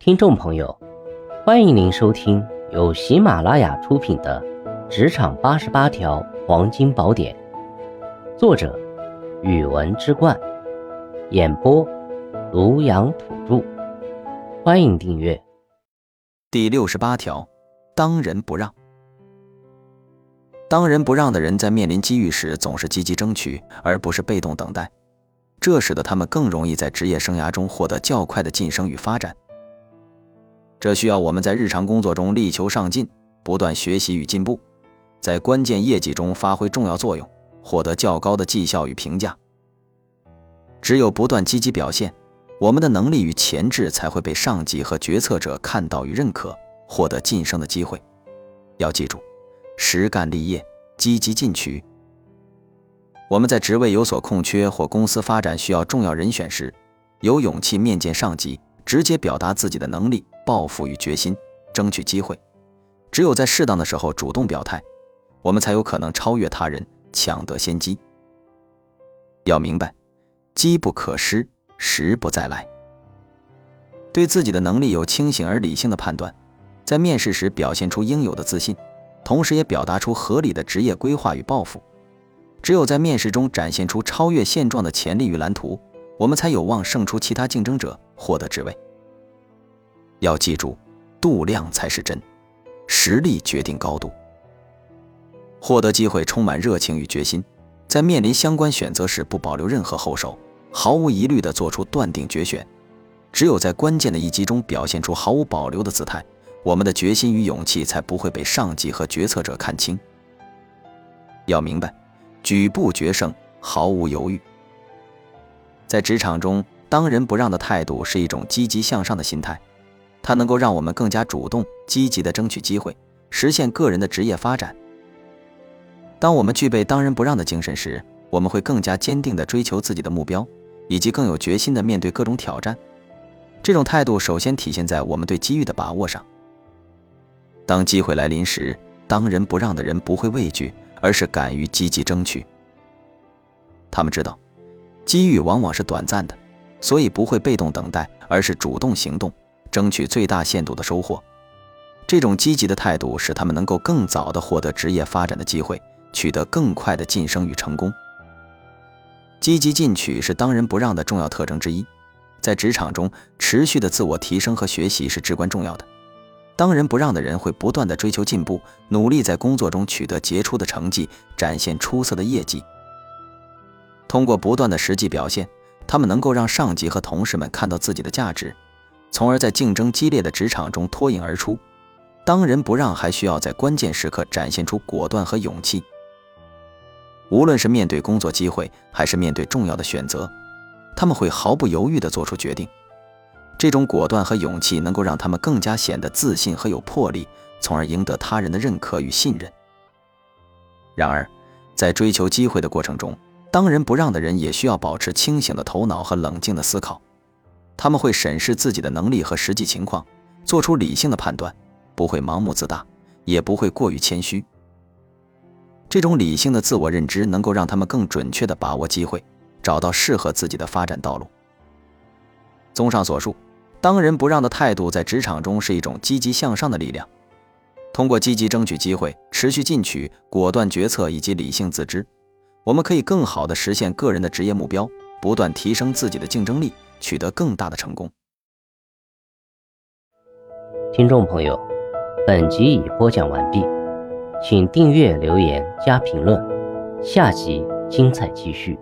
听众朋友，欢迎您收听由喜马拉雅出品的《职场八十八条黄金宝典》，作者：语文之冠，演播：庐阳土著。欢迎订阅。第六十八条，当仁不让。当仁不让的人在面临机遇时总是积极争取，而不是被动等待，这使得他们更容易在职业生涯中获得较快的晋升与发展。这需要我们在日常工作中力求上进，不断学习与进步，在关键业绩中发挥重要作用，获得较高的绩效与评价。只有不断积极表现，我们的能力与潜质才会被上级和决策者看到与认可，获得晋升的机会。要记住，实干立业，积极进取。我们在职位有所空缺或公司发展需要重要人选时，有勇气面见上级，直接表达自己的能力。抱负与决心，争取机会。只有在适当的时候主动表态，我们才有可能超越他人，抢得先机。要明白，机不可失，时不再来。对自己的能力有清醒而理性的判断，在面试时表现出应有的自信，同时也表达出合理的职业规划与抱负。只有在面试中展现出超越现状的潜力与蓝图，我们才有望胜出其他竞争者，获得职位。要记住，度量才是真，实力决定高度。获得机会充满热情与决心，在面临相关选择时不保留任何后手，毫无疑虑地做出断定决选。只有在关键的一击中表现出毫无保留的姿态，我们的决心与勇气才不会被上级和决策者看清。要明白，举步决胜，毫无犹豫。在职场中，当仁不让的态度是一种积极向上的心态。它能够让我们更加主动、积极地争取机会，实现个人的职业发展。当我们具备当仁不让的精神时，我们会更加坚定地追求自己的目标，以及更有决心地面对各种挑战。这种态度首先体现在我们对机遇的把握上。当机会来临时，当仁不让的人不会畏惧，而是敢于积极争取。他们知道，机遇往往是短暂的，所以不会被动等待，而是主动行动。争取最大限度的收获，这种积极的态度使他们能够更早的获得职业发展的机会，取得更快的晋升与成功。积极进取是当仁不让的重要特征之一，在职场中持续的自我提升和学习是至关重要的。当仁不让的人会不断的追求进步，努力在工作中取得杰出的成绩，展现出色的业绩。通过不断的实际表现，他们能够让上级和同事们看到自己的价值。从而在竞争激烈的职场中脱颖而出。当仁不让，还需要在关键时刻展现出果断和勇气。无论是面对工作机会，还是面对重要的选择，他们会毫不犹豫地做出决定。这种果断和勇气能够让他们更加显得自信和有魄力，从而赢得他人的认可与信任。然而，在追求机会的过程中，当仁不让的人也需要保持清醒的头脑和冷静的思考。他们会审视自己的能力和实际情况，做出理性的判断，不会盲目自大，也不会过于谦虚。这种理性的自我认知能够让他们更准确地把握机会，找到适合自己的发展道路。综上所述，当仁不让的态度在职场中是一种积极向上的力量。通过积极争取机会、持续进取、果断决策以及理性自知，我们可以更好地实现个人的职业目标，不断提升自己的竞争力。取得更大的成功。听众朋友，本集已播讲完毕，请订阅、留言、加评论，下集精彩继续。